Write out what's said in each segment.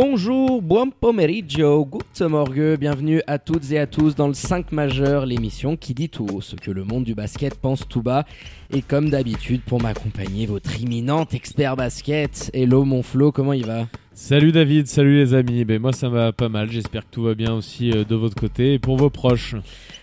Bonjour, buon pomeriggio, good morgue, bienvenue à toutes et à tous dans le 5 majeur, l'émission qui dit tout haut ce que le monde du basket pense tout bas. Et comme d'habitude, pour m'accompagner, votre imminent expert basket. Hello mon Flo, comment il va? Salut David, salut les amis. Ben moi ça va pas mal. J'espère que tout va bien aussi euh, de votre côté et pour vos proches?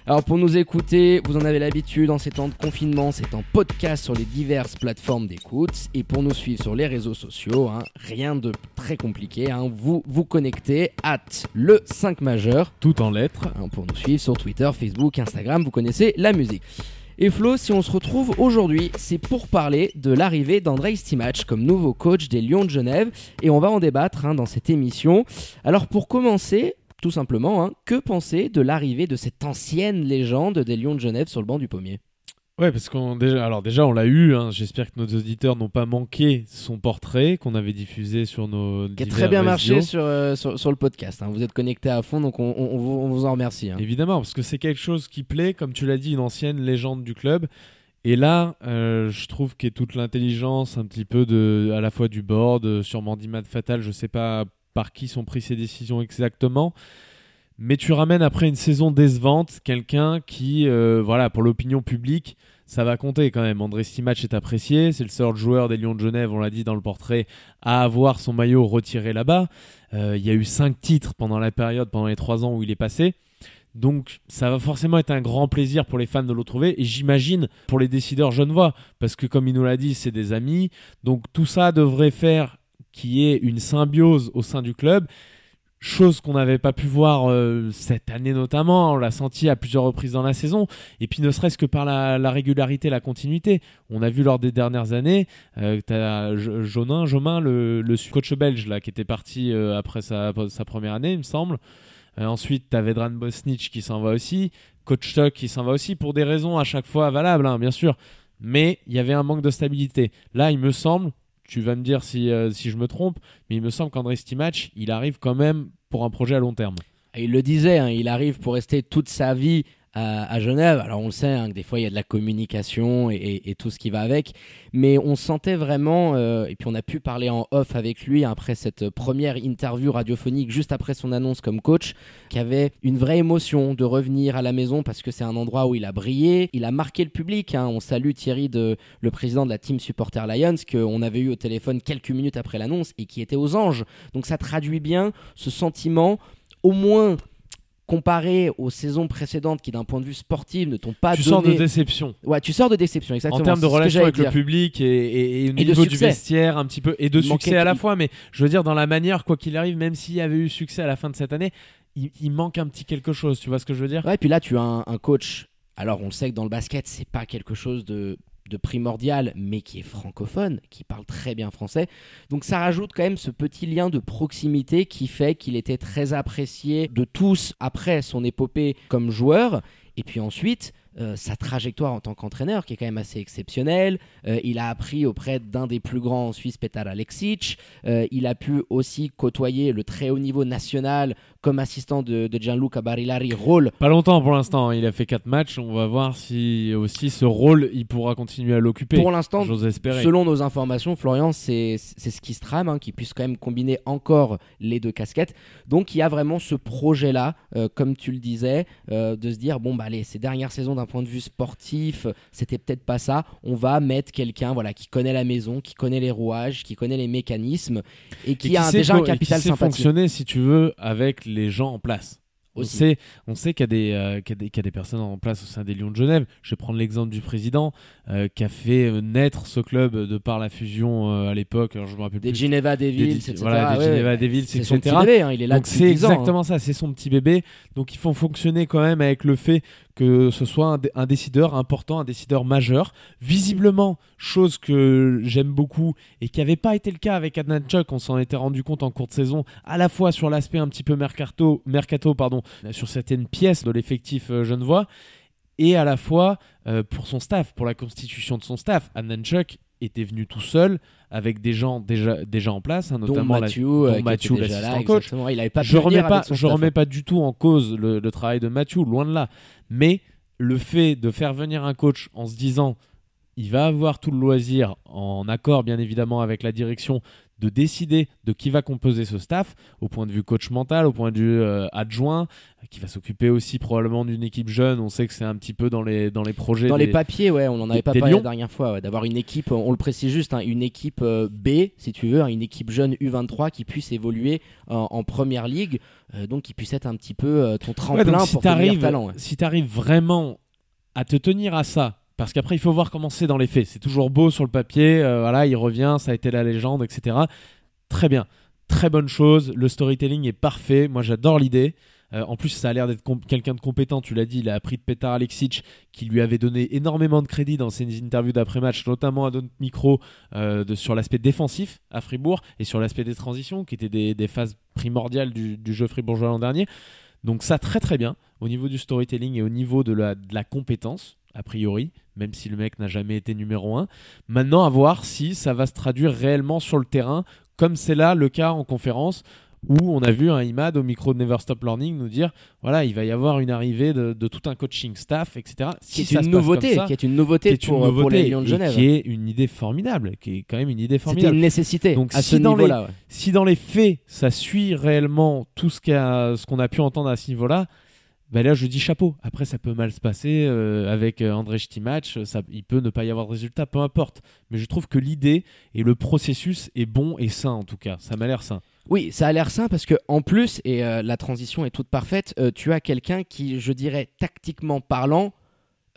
Alors pour nous écouter, vous en avez l'habitude en ces temps de confinement, c'est en podcast sur les diverses plateformes d'écoute. Et pour nous suivre sur les réseaux sociaux, hein, rien de très compliqué. hein, vous vous connectez at le 5 majeur Tout en lettres. hein, pour nous suivre sur Twitter, Facebook, Instagram. Vous connaissez la musique. Et Flo, si on se retrouve aujourd'hui, c'est pour parler de l'arrivée d'Andrei Stimac comme nouveau coach des Lions de Genève. Et on va en débattre hein, dans cette émission. Alors pour commencer, tout simplement, hein, que penser de l'arrivée de cette ancienne légende des Lions de Genève sur le banc du pommier? Ouais, parce qu'on déjà, alors déjà on l'a eu. hein. J'espère que nos auditeurs n'ont pas manqué son portrait qu'on avait diffusé sur nos. Qui a très bien marché sur, euh, sur, sur le podcast. hein. Vous êtes connectés à fond, donc on, on- on vous, en remercie. hein. Évidemment, parce que c'est quelque chose qui plaît, comme tu l'as dit, une ancienne légende du club. Et là, euh, je trouve qu'il y a toute l'intelligence, un petit peu de, à la fois du board, euh, sûrement d'Imad Fatal, je sais pas par qui sont prises ces décisions exactement. Mais tu ramènes après une saison décevante quelqu'un qui, euh, voilà, pour l'opinion publique, ça va compter quand même. André Stimac est apprécié, c'est le seul joueur des Lions de Genève, on l'a dit dans le portrait, à avoir son maillot retiré là-bas. Euh, il y a eu cinq titres pendant la période, pendant les trois ans où il est passé. Donc ça va forcément être un grand plaisir pour les fans de le retrouver et j'imagine pour les décideurs genevois parce que comme il nous l'a dit c'est des amis donc tout ça devrait faire qu'il y ait une symbiose au sein du club chose qu'on n'avait pas pu voir euh, cette année notamment on l'a senti à plusieurs reprises dans la saison et puis ne serait-ce que par la, la régularité la continuité on a vu lors des dernières années euh, as Jonin Jomin le, le coach belge là qui était parti euh, après sa, première année il me semble euh, ensuite, tu as Vedran Bosnic qui s'en va aussi, Coach Tuck qui s'en va aussi, pour des raisons à chaque fois valables, hein, bien sûr. Mais il y avait un manque de stabilité. Là, il me semble, tu vas me dire si, euh, si je me trompe, mais il me semble qu'André Stimac, il arrive quand même pour un projet à long terme. Il le disait, hein, il arrive pour rester toute sa vie à, Genève. Alors on le sait hein, que des fois il y a de la communication et, tout ce qui va avec, mais on sentait vraiment, euh, et puis on a pu parler en off avec lui après cette première interview radiophonique juste après son annonce comme coach, qu'il avait une vraie émotion de revenir à la maison parce que c'est un endroit où il a brillé, il a marqué le public. hein. On salue Thierry, de, le président de la team Supporter Lions, qu'on avait eu au téléphone quelques minutes après l'annonce et qui était aux anges. Donc ça traduit bien ce sentiment, au moins comparé aux saisons précédentes qui d'un point de vue sportif ne t'ont pas tu sors de déception. ouais tu sors de déception exactement En termes de relation avec le public et, et, et niveau du vestiaire, un petit peu, et de Il succès à la fois, mais je veux dire, dans la manière, quoi qu'il arrive, même s'il y avait eu succès à la fin de cette année, il, il manque un petit quelque chose, tu vois ce que je veux dire? Ouais, puis là, tu as un, un coach. Alors, on le sait que dans le basket, c'est pas quelque chose de, de primordial, mais qui est francophone, qui parle très bien français. Donc, ça rajoute quand même ce petit lien de proximité qui fait qu'il était très apprécié de tous après son épopée comme joueur. Et puis ensuite, euh, sa trajectoire en tant qu'entraîneur, qui est quand même assez exceptionnelle. Euh, il a appris auprès d'un des plus grands en Suisse, Petar Alexic. Euh, il a pu aussi côtoyer le très haut niveau national comme assistant de, de Gianluca Barilari, rôle Pas longtemps pour l'instant, hein. il a fait 4 matchs, on va voir si aussi ce rôle, il pourra continuer à l'occuper. Pour l'instant, selon nos informations, Florian, c'est c'est ce qui se trame, hein, qu'il puisse quand même combiner encore les deux casquettes. Donc il y a vraiment ce projet-là, comme tu le disais, de se dire, bon, bah allez, ces dernières saisons d'un point de vue sportif, euh, c'était peut-être pas ça. On va mettre quelqu'un voilà, qui connaît la maison, qui connaît les rouages, qui connaît les mécanismes et qui, Et a déjà un et capital qui sait fonctionner, si tu veux, avec les gens en place. On sait, on sait qu'il y, a des, euh, qu'il y a des- qu'il y a des personnes en place au sein des Lions de Genève. Je vais prendre l'exemple du président euh, qui a fait euh, naître ce club de par la fusion euh, à l'époque. Alors, je me rappelle Des plus. Geneva Des- Devils, des- etc. voilà, des Ouais, Geneva ouais. Devils, C'est son etc. petit bébé, hein, il est là Donc c'est 10 ans, hein. exactement ça, c'est son petit bébé. Donc ils font fonctionner quand même avec le fait que ce soit un, dé- un décideur important, un décideur majeur. Visiblement, chose que j'aime beaucoup et qui n'avait pas été le cas avec Adnan Chuck, on s'en était rendu compte en cours de saison, à la fois sur l'aspect un petit peu mercato, mercato pardon, sur certaines pièces de l'effectif euh, genevois, et à la fois euh, pour son staff, pour la constitution de son staff. Adnan Chuck était venu tout seul avec des gens déjà, déjà en place, hein, dont notamment la- Mathieu, dont euh, Mathieu, l'assistant coach. Il avait pas je remets pas, je remets pas du tout en cause le, le travail de Mathieu, loin de là. Mais le fait de faire venir un coach en se disant il va avoir tout le loisir, en accord bien évidemment avec la direction, de décider de qui va composer ce staff, au point de vue coach mental, au point de vue euh, adjoint, qui va s'occuper aussi probablement d'une équipe jeune. On sait que c'est un petit peu dans les, dans les projets. Dans des- les papiers, ouais, on en avait des- pas parlé la dernière fois, ouais, d'avoir une équipe, on le précise juste, hein, une équipe euh, B, si tu veux, hein, une équipe jeune U23 qui puisse évoluer en, en première ligue, euh, donc qui puisse être un petit peu ton Ouais, tremplin donc si pour ouais. si t'arrives vraiment à te tenir à ça, parce qu'après il faut voir comment c'est dans les faits. C'est toujours beau sur le papier, euh, voilà, il revient, ça a été la légende, etc. Très bien, très bonne chose. Le storytelling est parfait. Moi j'adore l'idée. Euh, en plus, ça a l'air d'être quelqu'un de compétent. Tu l'as dit, il a appris de Petar Alexic, qui lui avait donné énormément de crédit dans ses interviews d'après-match, notamment à notre micro euh, sur l'aspect défensif à Fribourg et sur l'aspect des transitions, qui étaient des, des phases primordiales du, du jeu fribourgeois l'an dernier. Donc ça, très très bien au niveau du storytelling et au niveau de la, de la compétence, a priori, même si le mec n'a jamais été numéro 1. Maintenant, à voir si ça va se traduire réellement sur le terrain, comme c'est là le cas en conférence, où on a vu un Imad au micro de Never Stop Learning nous dire, voilà, il va y avoir une arrivée de, de tout un coaching staff, etc. Qui Si est ça une nouveauté, ça, qui est une nouveauté, qui est une pour, pour les nouveauté Lions de Genève. qui est une idée formidable, qui est quand même une idée C'était formidable. une nécessité Donc, à si ce dans les- ouais. Si dans les faits, ça suit réellement tout ce qu'a- ce qu'on a pu entendre à ce niveau-là, ben là, je dis chapeau. Après, ça peut mal se passer euh, avec euh, André Stimatch. Ça, il peut ne pas y avoir de résultat, peu importe. Mais je trouve que l'idée et le processus est bon et sain, en tout cas. Ça m'a l'air sain. Oui, ça a l'air sain parce que en plus, et euh, la transition est toute parfaite, euh, tu as quelqu'un qui, je dirais, tactiquement parlant,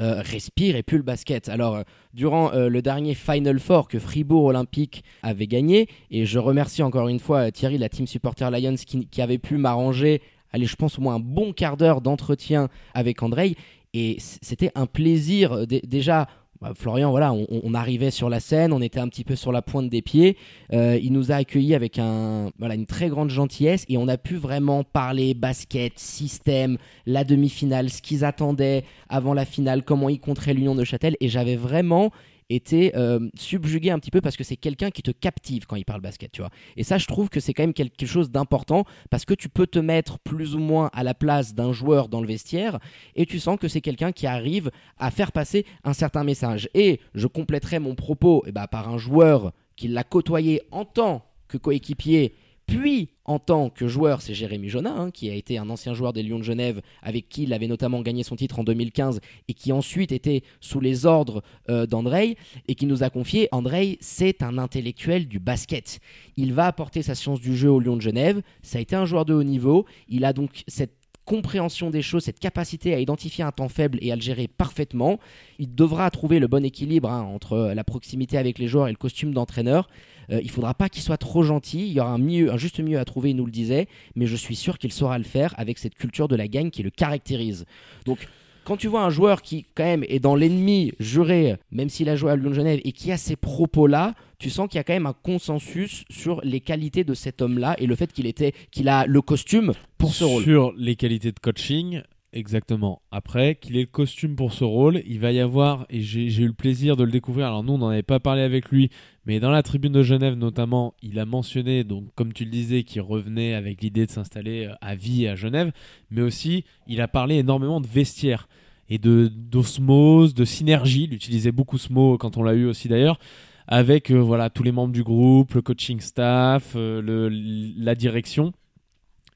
euh, respire et pue le basket. Alors, euh, durant euh, le dernier Final Four que Fribourg Olympique avait gagné, et je remercie encore une fois euh, Thierry, la team supporter Lions, qui avait pu m'arranger, allez, je pense au moins un bon quart d'heure d'entretien avec Andrei, et c'était un plaisir. dé- déjà, bah, Florian, voilà, on, arrivait sur la scène, on était un petit peu sur la pointe des pieds. Euh, il nous a accueillis avec un, une très grande gentillesse et on a pu vraiment parler basket, système, la demi-finale, ce qu'ils attendaient avant la finale, comment ils compteraient l'Union de Châtel. Et j'avais vraiment été euh, subjugué un petit peu parce que c'est quelqu'un qui te captive quand il parle basket, tu vois. Et ça, je trouve que c'est quand même quelque chose d'important parce que tu peux te mettre plus ou moins à la place d'un joueur dans le vestiaire et tu sens que c'est quelqu'un qui arrive à faire passer un certain message. Et je compléterai mon propos eh ben, par un joueur qui l'a côtoyé en tant que coéquipier, puis en tant que joueur, c'est Jérémy Jonas, hein, qui a été un ancien joueur des Lions de Genève, avec qui il avait notamment gagné son titre en 2015, et qui ensuite était sous les ordres euh, d'Andrei, et qui nous a confié, Andrei, c'est un intellectuel du basket. Il va apporter sa science du jeu aux Lions de Genève, ça a été un joueur de haut niveau, il a donc cette compréhension des choses, cette capacité à identifier un temps faible et à le gérer parfaitement. Il devra trouver le bon équilibre hein, entre la proximité avec les joueurs et le costume d'entraîneur. Euh, il faudra pas qu'il soit trop gentil, il y aura un, milieu, un juste milieu à trouver, il nous le disait, mais je suis sûr qu'il saura le faire avec cette culture de la gagne qui le caractérise. Donc quand tu vois un joueur qui quand même est dans l'ennemi juré, même s'il a joué à Lyon Genève, et qui a ces propos-là, tu sens qu'il y a quand même un consensus sur les qualités de cet homme-là et le fait qu'il était, qu'il a le costume pour ce rôle. Sur les qualités de coaching, exactement. Après, qu'il ait le costume pour ce rôle, il va y avoir, et j'ai eu le plaisir de le découvrir, alors nous on n'en avait pas parlé avec lui, mais dans la tribune de Genève notamment, il a mentionné, donc comme tu le disais, qu'il revenait avec l'idée de s'installer euh, à vie à Genève, mais aussi il a parlé énormément de vestiaire et de d'osmose, de synergie, il utilisait beaucoup ce mot quand on l'a eu aussi d'ailleurs, avec euh, voilà tous les membres du groupe, le coaching staff, euh, la direction.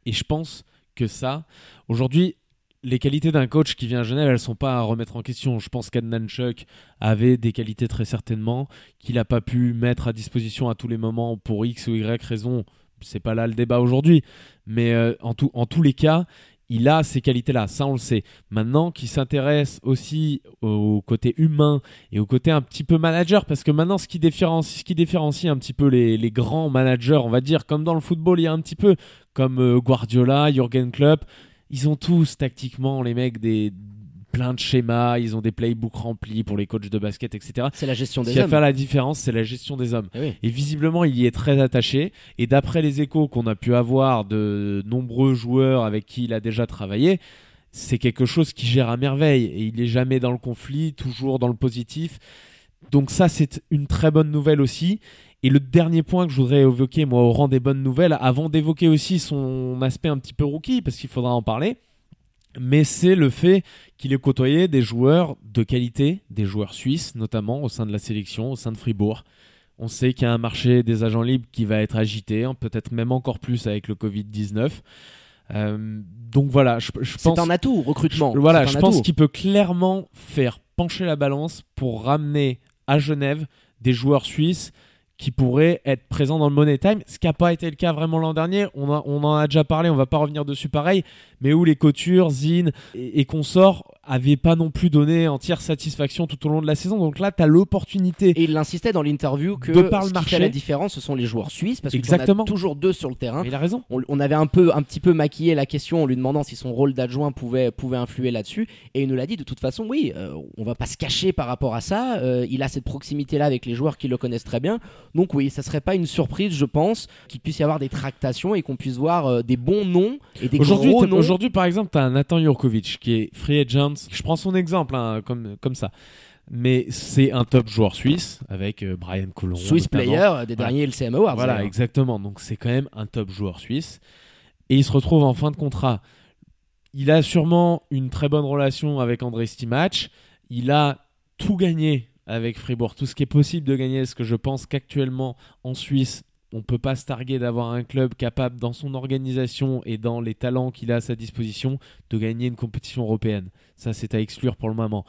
Et je pense que ça, aujourd'hui, les qualités d'un coach qui vient à Genève, elles sont pas à remettre en question. Je pense qu'Adnan Chuck avait des qualités très certainement qu'il n'a pas pu mettre à disposition à tous les moments pour X ou Y raison. C'est pas là le débat aujourd'hui, mais euh, en, tous les cas, il a ces qualités-là, ça on le sait. Maintenant, qu'il s'intéresse aussi au côté humain et au côté un petit peu manager, parce que maintenant, ce qui différencie, ce qui différencie un petit peu les, les grands managers, on va dire, comme dans le football, il y a un petit peu comme euh, Guardiola, Jürgen Klopp, ils ont tous tactiquement les mecs des plein de schémas, ils ont des playbooks remplis pour les coachs de basket, etc. C'est la gestion Ce des qui va hommes. faire la différence, c'est la gestion des hommes. Eh oui. Et visiblement, il y est très attaché. Et d'après les échos qu'on a pu avoir de nombreux joueurs avec qui il a déjà travaillé, c'est quelque chose qui gère à merveille. Et il est jamais dans le conflit, toujours dans le positif. Donc ça, c'est une très bonne nouvelle aussi. Et le dernier point que je voudrais évoquer, moi, au rang des bonnes nouvelles, avant d'évoquer aussi son aspect un petit peu rookie, parce qu'il faudra en parler, mais c'est le fait qu'il ait côtoyé des joueurs de qualité, des joueurs suisses notamment au sein de la sélection, au sein de Fribourg. On sait qu'il y a un marché des agents libres qui va être agité, hein, peut-être même encore plus avec le Covid-19. Euh, donc voilà, je, je C'est pense, un atout, recrutement. je- voilà, je pense qu'il peut clairement faire pencher la balance pour ramener à Genève des joueurs suisses qui pourraient être présents dans le Money Time, ce qui n'a pas été le cas vraiment l'an dernier. On, en a déjà parlé, on va pas revenir dessus pareil, mais où les Coutures, Zine et, et consorts avaient pas non plus donné entière satisfaction tout au long de la saison. Donc là, tu as l'opportunité. Et il insistait dans l'interview que De par le ce qui marché. fait la différence, ce sont les joueurs suisses, parce que Exactement. a toujours deux sur le terrain. Il a raison. On, on avait un peu, un petit peu maquillé la question en lui demandant si son rôle d'adjoint pouvait, pouvait influer là-dessus, et il nous l'a dit de toute façon, oui, euh, on va pas se cacher par rapport à ça. euh, il a cette proximité-là avec les joueurs qui le connaissent très bien, donc oui, ça serait pas une surprise, je pense, qu'il puisse y avoir des tractations et qu'on puisse voir euh, des bons noms et des gros noms. aujourd'hui, par exemple, tu as un Nathan Jurkovic qui est free agent. Je prends son exemple hein, comme, comme ça. Mais c'est un top joueur suisse avec euh, Brian Coulon. Swiss notamment. player euh, des Voilà. derniers LCM Awards. Voilà, exactement. Donc c'est quand même un top joueur suisse. Et il se retrouve en fin de contrat. Il a sûrement une très bonne relation avec André Stimac. Il a tout gagné avec Fribourg, tout ce qui est possible de gagner. Parce que je pense qu'actuellement en Suisse, on ne peut pas se targuer d'avoir un club capable dans son organisation et dans les talents qu'il a à sa disposition de gagner une compétition européenne. Ça, c'est à exclure pour le moment.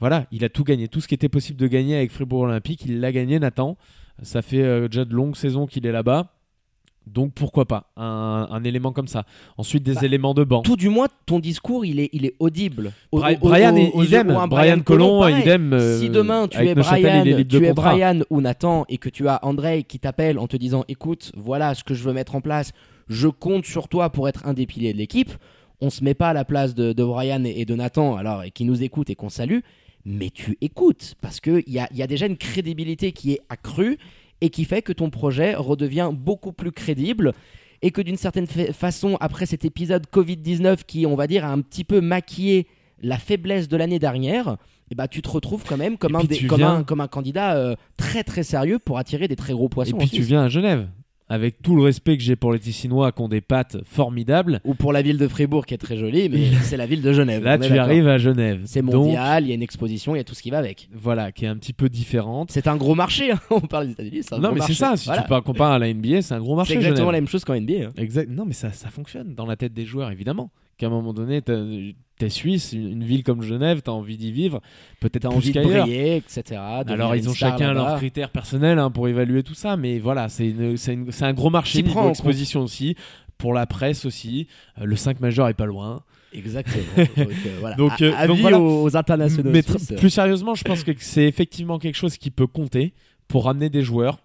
Voilà, il a tout gagné. Tout ce qui était possible de gagner avec Fribourg Olympique, il l'a gagné, Nathan. Ça fait euh, déjà de longues saisons qu'il est là-bas. Donc pourquoi pas un, un élément comme ça. Ensuite des Bah, éléments de banc. Tout du moins, ton discours, il est, il est audible. Au- Bri- au- au- Brian, aux- idem. Brian Colomb, idem. euh, si demain tu es, Brian, tu es. Brian ou Nathan et que tu as André qui t'appelle en te disant écoute, voilà ce que je veux mettre en place, je compte sur toi pour être un des piliers de l'équipe, on se met pas à la place de, de Brian et, de Nathan alors et qui nous écoute et qu'on salue, mais tu écoutes parce qu'il y a, y a déjà une crédibilité qui est accrue et qui fait que ton projet redevient beaucoup plus crédible et que d'une certaine fa- façon, après cet épisode Covid-19 qui, on va dire, a un petit peu maquillé la faiblesse de l'année dernière, eh ben, tu te retrouves quand même comme, Et un, puis des- tu comme, viens- un, comme un candidat euh, très très sérieux pour attirer des très gros Et poissons. en puis tu viens à Genève. Avec tout le respect que j'ai pour les Tessinois qui ont des pattes formidables. Ou pour la ville de Fribourg qui est très jolie, mais c'est la ville de Genève. Là, tu arrives à Genève. C'est mondial, il y a une exposition, il y a tout ce qui va avec. voilà, qui est un petit peu différente. C'est un gros marché, hein. on parle des États-Unis. Non, gros mais c'est ça. Si Voilà. tu peux comparer à la NBA, c'est un gros marché. C'est exactement Genève. la même chose qu'en NBA. hein. Exact. Non, mais ça, ça fonctionne dans la tête des joueurs, évidemment. Qu'à un moment donné, t'es suisse, une ville comme Genève, t'as envie d'y vivre, peut-être envie de briller, etc. Alors, ils ont chacun leurs critères personnels hein, pour évaluer tout ça, mais voilà, c'est un gros marché niveau exposition aussi, pour la presse aussi. Euh, le 5 majeur est pas loin. Exactement. donc, euh, voilà. Donc, A- euh, avis donc voilà. aux, aux internationaux. Mais suisses. plus sérieusement, je pense que c'est effectivement quelque chose qui peut compter pour ramener des joueurs.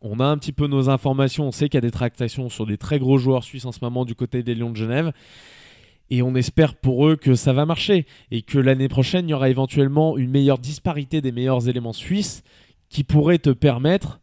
On a un petit peu nos informations, on sait qu'il y a des tractations sur des très gros joueurs suisses en ce moment du côté des Lions de Genève. Et on espère pour eux que ça va marcher et que l'année prochaine, il y aura éventuellement une meilleure disparité des meilleurs éléments suisses qui pourrait te permettre,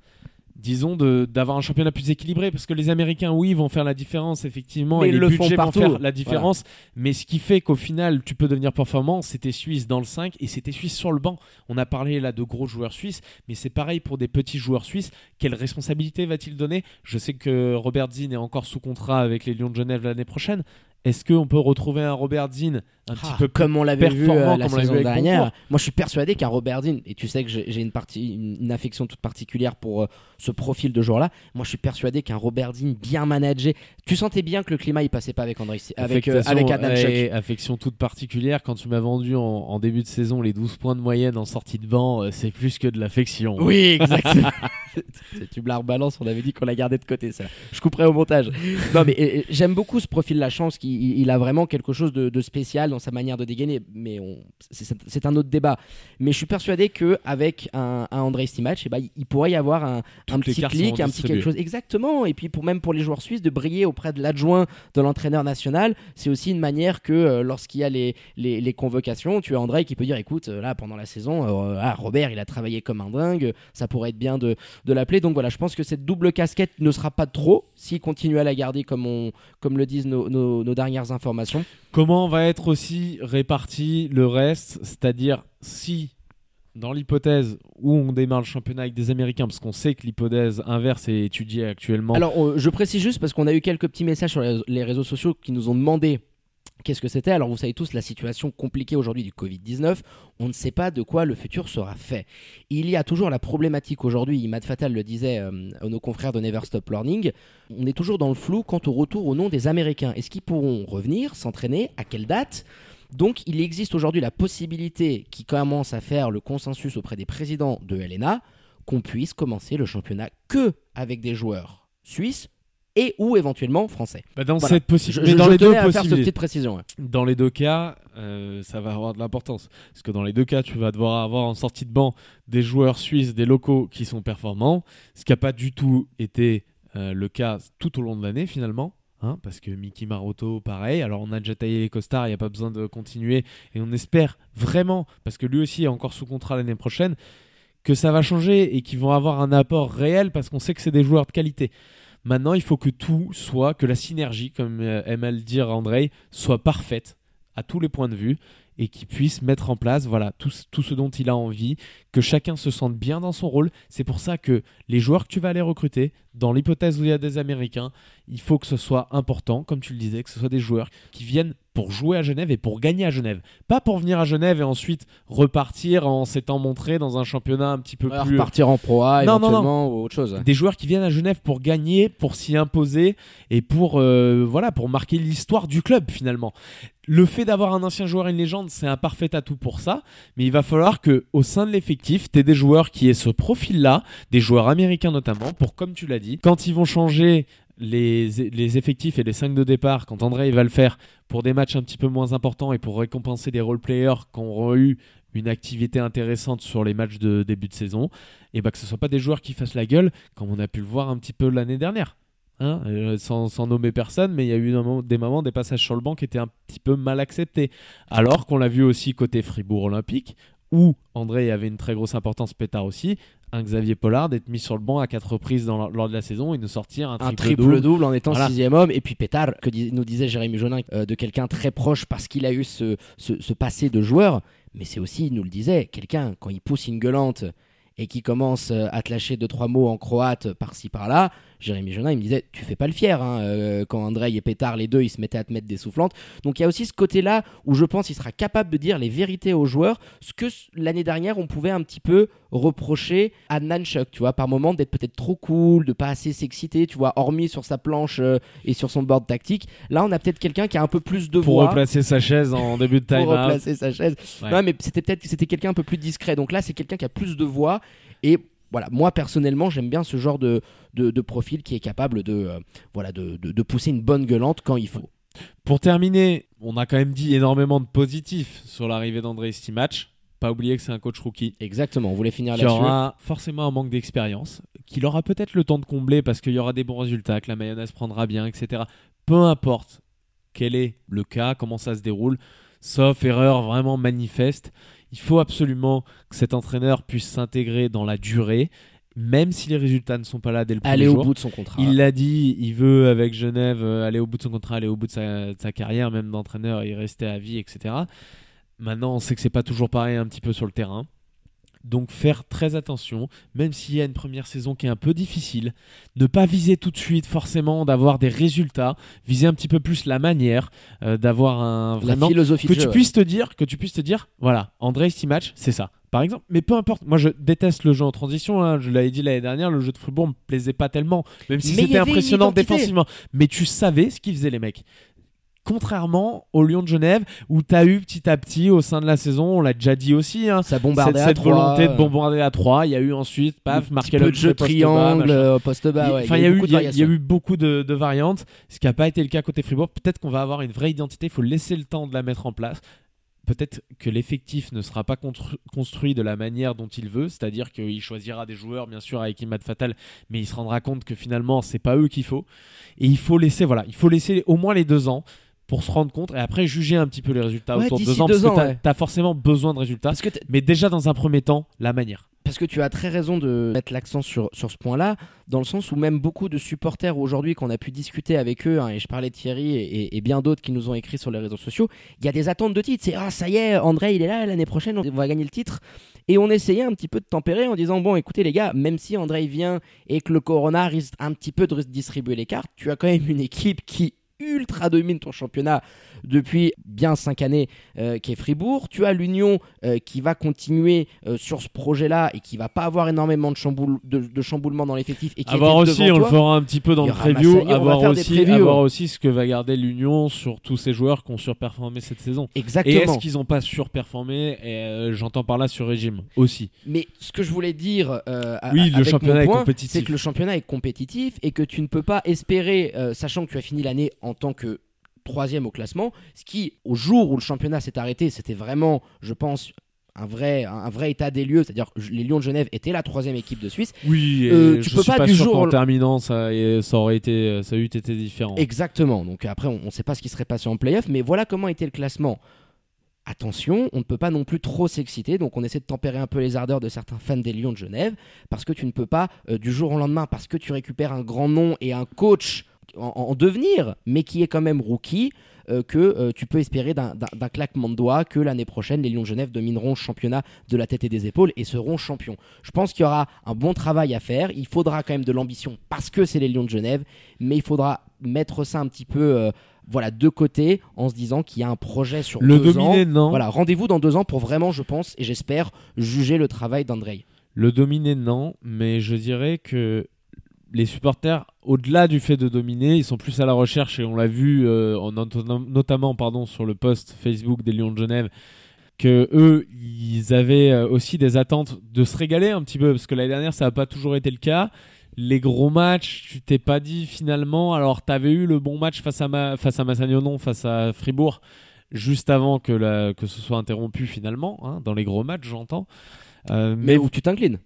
disons, de- d'avoir un championnat plus équilibré. Parce que les Américains, oui, vont faire la différence, effectivement, Mais et ils les le font budgets vont faire la différence. Mais ce qui fait qu'au final, tu peux devenir performant, c'était Suisse dans le 5 et c'était Suisse sur le banc. On a parlé là de gros joueurs suisses, mais c'est pareil pour des petits joueurs suisses. Quelle responsabilité va-t-il donner? Je sais que Robert Zinn est encore sous contrat avec les Lions de Genève l'année prochaine. Est-ce qu'on peut retrouver un Robert Zinn un petit Ah, peu comme on l'avait vu euh, la vu saison dernière. Moi, je suis persuadé qu'un Robert Dean, et tu sais que j'ai une, partie, une, une affection toute particulière pour euh, ce profil de joueur-là. Moi, je suis persuadé qu'un Robert Dean bien managé. Tu sentais bien que le climat, il passait pas avec André, avec, euh, avec Adam et affection toute particulière quand tu m'as vendu en, en début de saison les 12 points de moyenne en sortie de banc, euh, c'est plus que de l'affection. Oui, exactement. tu me la rebalances, on avait dit qu'on la gardait de côté, ça. Je couperai au montage. Non, mais j'aime beaucoup ce profil La Chance qui, il, il a vraiment quelque chose de, de spécial dans sa manière de dégainer. Mais c'est- un autre débat. Mais je suis persuadé qu'avec un, un André Stimac, eh ben, il pourrait y avoir un, petit clic, un petit quelque chose. Exactement. Et puis pour même pour les joueurs suisses de briller auprès de l'adjoint de l'entraîneur national, c'est aussi une manière que euh, lorsqu'il y a les, les, les convocations, tu as André qui peut dire écoute, euh, là pendant la saison, euh, ah, Robert il a travaillé comme un dingue, ça pourrait être bien de, de l'appeler. Donc voilà, je pense que cette double casquette ne sera pas trop s'il continue à la garder comme, on, comme le disent nos, nos- nos dernières informations. Comment va être aussi réparti le reste C'est-à-dire si, dans l'hypothèse où on démarre le championnat avec des Américains, parce qu'on sait que l'hypothèse inverse est étudiée actuellement. Alors, euh, je précise juste parce qu'on a eu quelques petits messages sur les, les réseaux sociaux qui nous ont demandé qu'est-ce que c'était? Alors, vous savez tous la situation compliquée aujourd'hui du Covid-19. On ne sait pas de quoi le futur sera fait. Il y a toujours la problématique aujourd'hui, Matt Fatal le disait euh, nos confrères de Never Stop Learning, on est toujours dans le flou quant au retour au nom des Américains. Est-ce qu'ils pourront revenir, s'entraîner, à quelle date? Donc il existe aujourd'hui la possibilité qui commence à faire le consensus auprès des présidents de LNA qu'on puisse commencer le championnat que avec des joueurs suisses et ou éventuellement français. Bah, dans Voilà. cette possibilité, dans je les deux à faire cette petite précision. ouais. dans les deux cas, euh, ça va avoir de l'importance. Parce que dans les deux cas, tu vas devoir avoir en sortie de banc des joueurs suisses, des locaux qui sont performants, ce qui n'a pas du tout été euh, le cas tout au long de l'année finalement. hein, parce que Mickey Maroto, pareil. Alors, on a déjà taillé les costards, il n'y a pas besoin de continuer. Et on espère vraiment, parce que lui aussi est encore sous contrat l'année prochaine, que ça va changer et qu'ils vont avoir un apport réel parce qu'on sait que c'est des joueurs de qualité. Maintenant, il faut que tout soit, que la synergie, comme euh, aime à le dire André, soit parfaite à tous les points de vue et qu'il puisse mettre en place voilà tout ce dont il a envie, que chacun se sente bien dans son rôle. C'est pour ça que les joueurs que tu vas aller recruter, dans l'hypothèse où il y a des Américains, il faut que ce soit important, comme tu le disais, que ce soit des joueurs qui viennent pour jouer à Genève et pour gagner à Genève. Pas pour venir à Genève et ensuite repartir en s'étant montré dans un championnat un petit peu Ouais, plus repartir en Pro A Non, non, non. éventuellement ou autre chose. des joueurs qui viennent à Genève pour gagner, pour s'y imposer et pour euh, voilà pour marquer l'histoire du club finalement. Le fait d'avoir un ancien joueur et une légende, c'est un parfait atout pour ça, mais il va falloir que au sein de l'effectif, tu aies des joueurs qui aient ce profil-là, des joueurs américains notamment, pour comme tu l'as quand ils vont changer les, effectifs et les 5 de départ, quand André va le faire pour des matchs un petit peu moins importants et pour récompenser des role-players qui auront eu une activité intéressante sur les matchs de début de saison, et bah que ce soit pas des joueurs qui fassent la gueule comme on a pu le voir un petit peu l'année dernière. Hein, euh, sans, sans nommer personne, mais il y a eu des moments, des passages sur le banc qui étaient un petit peu mal acceptés. Alors qu'on l'a vu aussi côté Fribourg Olympique, où André avait une très grosse importance, Pétard aussi, un Xavier Pollard être mis sur le banc à quatre reprises dans lors de la saison et nous sortir un un triple, triple double. double en étant Voilà. sixième homme et puis pétard que dis- nous disait Jérémy Jonin euh, de quelqu'un très proche parce qu'il a eu ce, ce, ce passé de joueur mais c'est aussi il nous le disait quelqu'un quand il pousse une gueulante et qui commence euh, à te lâcher deux trois mots en croate par-ci par-là Jérémy Jonin il me disait tu fais pas le fier hein, euh, quand André et Pétard les deux ils se mettaient à te mettre des soufflantes donc il y a aussi ce côté là où je pense qu'il sera capable de dire les vérités aux joueurs ce que l'année dernière on pouvait un petit peu reprocher à Nanchuk, tu vois, par moment d'être peut-être trop cool, de pas assez s'exciter, tu vois, hormis sur sa planche euh, et sur son board tactique. Là, on a peut-être quelqu'un qui a un peu plus de pour voix replacer sa chaise en début de pour time replacer sa chaise. Ouais. Non, mais c'était peut-être c'était quelqu'un un peu plus discret. Donc là, c'est quelqu'un qui a plus de voix et voilà, moi personnellement, j'aime bien ce genre de, de, de profil qui est capable de, euh, voilà, de, de, pousser une bonne gueulante quand il faut. Pour terminer, on a quand même dit énormément de positifs sur l'arrivée d'André Stimatch. Pas oublier que c'est un coach rookie. Exactement, on voulait finir là-dessus. aura forcément un manque d'expérience, qu'il aura peut-être le temps de combler parce qu'il y aura des bons résultats, que la mayonnaise prendra bien, etc. Peu importe quel est le cas, comment ça se déroule, sauf erreur vraiment manifeste, il faut absolument que cet entraîneur puisse s'intégrer dans la durée, même si les résultats ne sont pas là dès le premier Aller au bout de son contrat. Il l'a dit, il veut avec Genève euh, aller au bout de son contrat, aller au bout de sa, de sa carrière, même d'entraîneur, y rester à vie, etc. Maintenant, on sait que c'est pas toujours pareil un petit peu sur le terrain. Donc faire très attention, même s'il y a une première saison qui est un peu difficile, ne pas viser tout de suite forcément d'avoir des résultats, viser un petit peu plus la manière, euh, d'avoir un la vraiment philosophie que de tu puisses te dire que tu puisses te dire voilà André Stimatch c'est ça par exemple. Mais peu importe. Moi je déteste le jeu en transition hein, je l'avais dit l'année dernière le jeu de Fribourg me plaisait pas tellement même si c'était impressionnant défensivement. Mais tu savais ce qu'ils faisaient les mecs contrairement au Lyon de Genève, où tu as eu petit à petit au sein de la saison, on l'a déjà dit aussi, hein, Ça cette, à cette volonté de bombarder à 3. Il y a eu ensuite, paf, marquer le jeu triangle, poste bas. Enfin, il y, a eu, beaucoup de variantes, ce qui n'a pas été le cas côté Fribourg. Peut-être qu'on va avoir une vraie identité, il faut laisser le temps de la mettre en place. Peut-être que l'effectif ne sera pas construit de la manière dont il veut, c'est-à-dire qu'il choisira des joueurs, bien sûr, avec Imad Fatal, mais il se rendra compte que finalement, c'est pas eux qu'il faut. Et il faut laisser, voilà, il faut laisser au moins les deux ans pour se rendre compte et après juger un petit peu les résultats Ouais, autour de deux ans, deux parce que ouais. t'as forcément besoin de résultats. Parce que t- Mais déjà, dans un premier temps, la manière. Parce que tu as très raison de mettre l'accent sur, sur ce point-là, dans le sens où même beaucoup de supporters aujourd'hui, qu'on a pu discuter avec eux, hein, et je parlais de Thierry et, et- et bien d'autres qui nous ont écrit sur les réseaux sociaux, il y a des attentes de titre. C'est Ah, ça y est, André, il est là, l'année prochaine, on va gagner le titre. Et on essayait un petit peu de tempérer en disant Bon, écoutez, les gars, même si André vient et que le Corona risque un petit peu de distribuer les cartes, tu as quand même une équipe qui ultra domine ton championnat depuis bien cinq années euh, qui est Fribourg. Tu as l'Union euh, qui va continuer euh, sur ce projet-là et qui va pas avoir énormément de, chamboule- de, de chamboulement dans l'effectif et qui Avoir aussi, devant on le fera un petit peu dans le preview, avoir aussi, avoir aussi ce que va garder l'Union sur tous ces joueurs qui ont surperformé cette saison. Et Exactement. est-ce qu'ils n'ont pas surperformé Et, J'entends par là sur régime aussi. Mais ce que je voulais dire, Oui, le championnat est compétitif. c'est que le championnat est compétitif et que tu ne peux pas espérer, sachant que tu as fini l'année en tant que troisième au classement, ce qui, au jour où le championnat s'est arrêté, c'était vraiment, je pense, un vrai, un vrai état des lieux, c'est-à-dire que les Lions de Genève étaient la troisième équipe de Suisse. Oui, et Euh, tu je peux suis pas pas du sûr jour au- terminant, ça, et ça aurait été, ça eût été différent. Exactement. Donc après, on ne sait pas ce qui serait passé en playoff, mais voilà comment était le classement. Attention, on ne peut pas non plus trop s'exciter, donc on essaie de tempérer un peu les ardeurs de certains fans des Lions de Genève, parce que tu ne peux pas, euh, du jour au lendemain, parce que tu récupères un grand nom et un coach en, en devenir, mais qui est quand même rookie, euh, que euh, tu peux espérer d'un- claquement de doigts que l'année prochaine, les Lions de Genève domineront le championnat de la tête et des épaules et seront champions. Je pense qu'il y aura un bon travail à faire, il faudra quand même de l'ambition, parce que c'est les Lions de Genève, mais il faudra mettre ça un petit peu euh, voilà, de côté en se disant qu'il y a un projet sur Le deux dominer, ans. non. Voilà, rendez-vous dans deux ans pour vraiment, je pense, et j'espère, juger le travail d'Andrei. Le dominer, non, mais je dirais que les supporters, au-delà du fait de dominer, ils sont plus à la recherche, et on l'a vu euh, en notam- notamment pardon, sur le post Facebook des Lions de Genève, que eux, ils avaient euh, aussi des attentes de se régaler un petit peu, parce que l'année dernière, ça n'a pas toujours été le cas. Les gros matchs, tu t'es pas dit finalement, alors tu avais eu le bon match face à, ma, face à Massagnon, face à Fribourg, juste avant que, la, que ce soit interrompu finalement, hein, dans les gros matchs, j'entends. Euh, Mais où tu t'inclines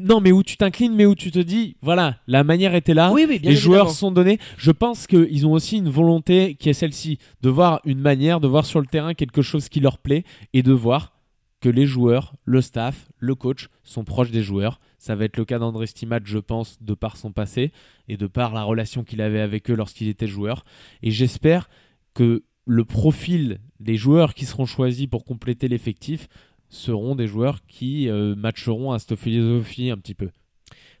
non, mais où tu t'inclines, mais où tu te dis, voilà, la manière était là. Oui, oui, bien les joueurs évidemment. sont donnés. Je pense qu'ils ont aussi une volonté qui est celle-ci, de voir une manière, de voir sur le terrain quelque chose qui leur plaît et de voir que les joueurs, le staff, le coach sont proches des joueurs. Ça va être le cas d'André Stimat, je pense, de par son passé et de par la relation qu'il avait avec eux lorsqu'il était joueur. Et j'espère que le profil des joueurs qui seront choisis pour compléter l'effectif seront des joueurs qui euh, matcheront à cette philosophie un petit peu.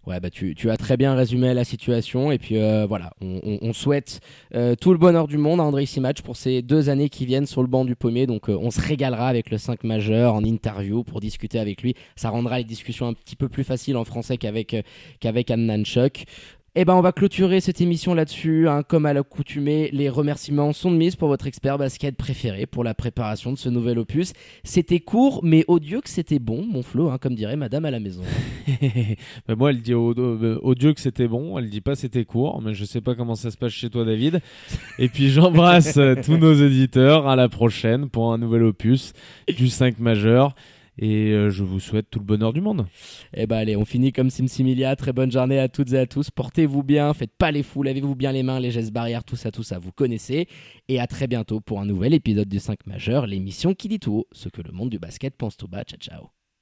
Ouais, bah tu, tu as très bien résumé la situation. Et puis euh, voilà, on, on- souhaite euh, tout le bonheur du monde à André Simatch pour ces deux années qui viennent sur le banc du pommier. Donc on se régalera avec le 5 majeur en interview pour discuter avec lui. Ça rendra les discussions un petit peu plus faciles en français qu'avec qu'avec Anne. Eh ben, on va clôturer cette émission là-dessus. hein. Comme à l'accoutumée, les remerciements sont de mise pour votre expert basket préféré pour la préparation de ce nouvel opus. C'était court, mais odieux que c'était bon, mon Flo, hein, comme dirait Madame à la maison. Ben, moi, elle dit au Dieu que c'était bon, elle dit pas c'était court, mais je sais pas comment ça se passe chez toi, David. Et puis j'embrasse euh, tous nos éditeurs. À la prochaine pour un nouvel opus du 5 majeur. Et euh, je vous souhaite tout le bonheur du monde. Eh ben allez, on finit comme Simsimilia. Très bonne journée à toutes et à tous. Portez-vous bien, faites pas les fous, lavez-vous bien les mains, les gestes barrières, tout ça, tout ça, vous connaissez. Et à très bientôt pour un nouvel épisode du 5 majeur, l'émission qui dit tout haut ce que le monde du basket pense tout bas. Ciao, ciao.